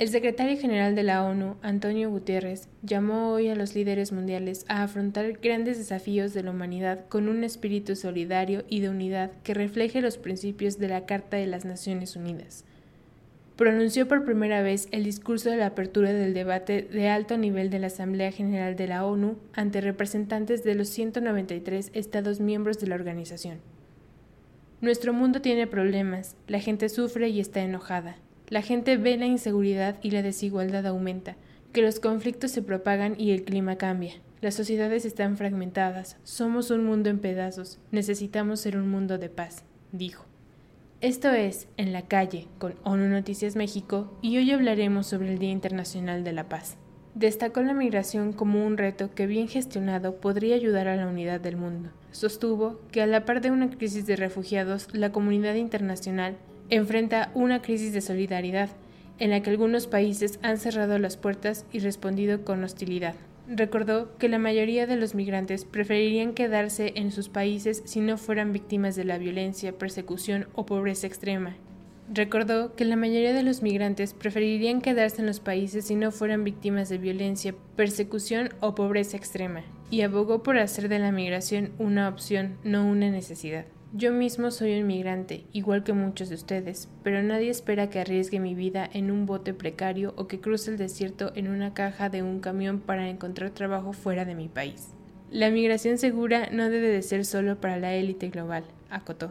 El secretario general de la ONU, Antonio Gutiérrez, llamó hoy a los líderes mundiales a afrontar grandes desafíos de la humanidad con un espíritu solidario y de unidad que refleje los principios de la Carta de las Naciones Unidas. Pronunció por primera vez el discurso de la apertura del debate de alto nivel de la Asamblea General de la ONU ante representantes de los 193 Estados miembros de la organización. Nuestro mundo tiene problemas, la gente sufre y está enojada la gente ve la inseguridad y la desigualdad aumenta, que los conflictos se propagan y el clima cambia. Las sociedades están fragmentadas, somos un mundo en pedazos, necesitamos ser un mundo de paz, dijo. Esto es En la calle con ONU Noticias México y hoy hablaremos sobre el Día Internacional de la Paz. Destacó la migración como un reto que bien gestionado podría ayudar a la unidad del mundo. Sostuvo que a la par de una crisis de refugiados, la comunidad internacional enfrenta una crisis de solidaridad en la que algunos países han cerrado las puertas y respondido con hostilidad. Recordó que la mayoría de los migrantes preferirían quedarse en sus países si no fueran víctimas de la violencia, persecución o pobreza extrema. Recordó que la mayoría de los migrantes preferirían quedarse en los países si no fueran víctimas de violencia, persecución o pobreza extrema, y abogó por hacer de la migración una opción, no una necesidad. Yo mismo soy un migrante, igual que muchos de ustedes, pero nadie espera que arriesgue mi vida en un bote precario o que cruce el desierto en una caja de un camión para encontrar trabajo fuera de mi país. La migración segura no debe de ser solo para la élite global, acotó.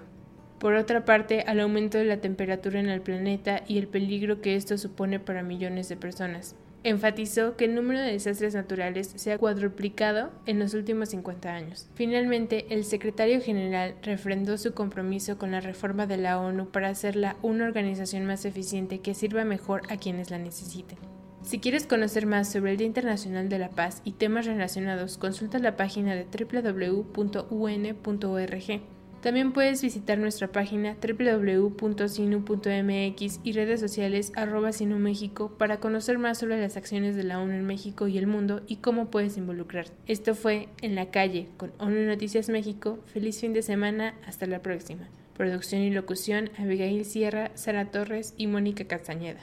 Por otra parte, al aumento de la temperatura en el planeta y el peligro que esto supone para millones de personas, enfatizó que el número de desastres naturales se ha cuadruplicado en los últimos 50 años. Finalmente, el secretario general refrendó su compromiso con la reforma de la ONU para hacerla una organización más eficiente que sirva mejor a quienes la necesiten. Si quieres conocer más sobre el Día Internacional de la Paz y temas relacionados, consulta la página de www.un.org. También puedes visitar nuestra página www.sinu.mx y redes sociales arroba para conocer más sobre las acciones de la ONU en México y el mundo y cómo puedes involucrarte. Esto fue En la calle con ONU Noticias México. Feliz fin de semana. Hasta la próxima. Producción y locución Abigail Sierra, Sara Torres y Mónica Castañeda.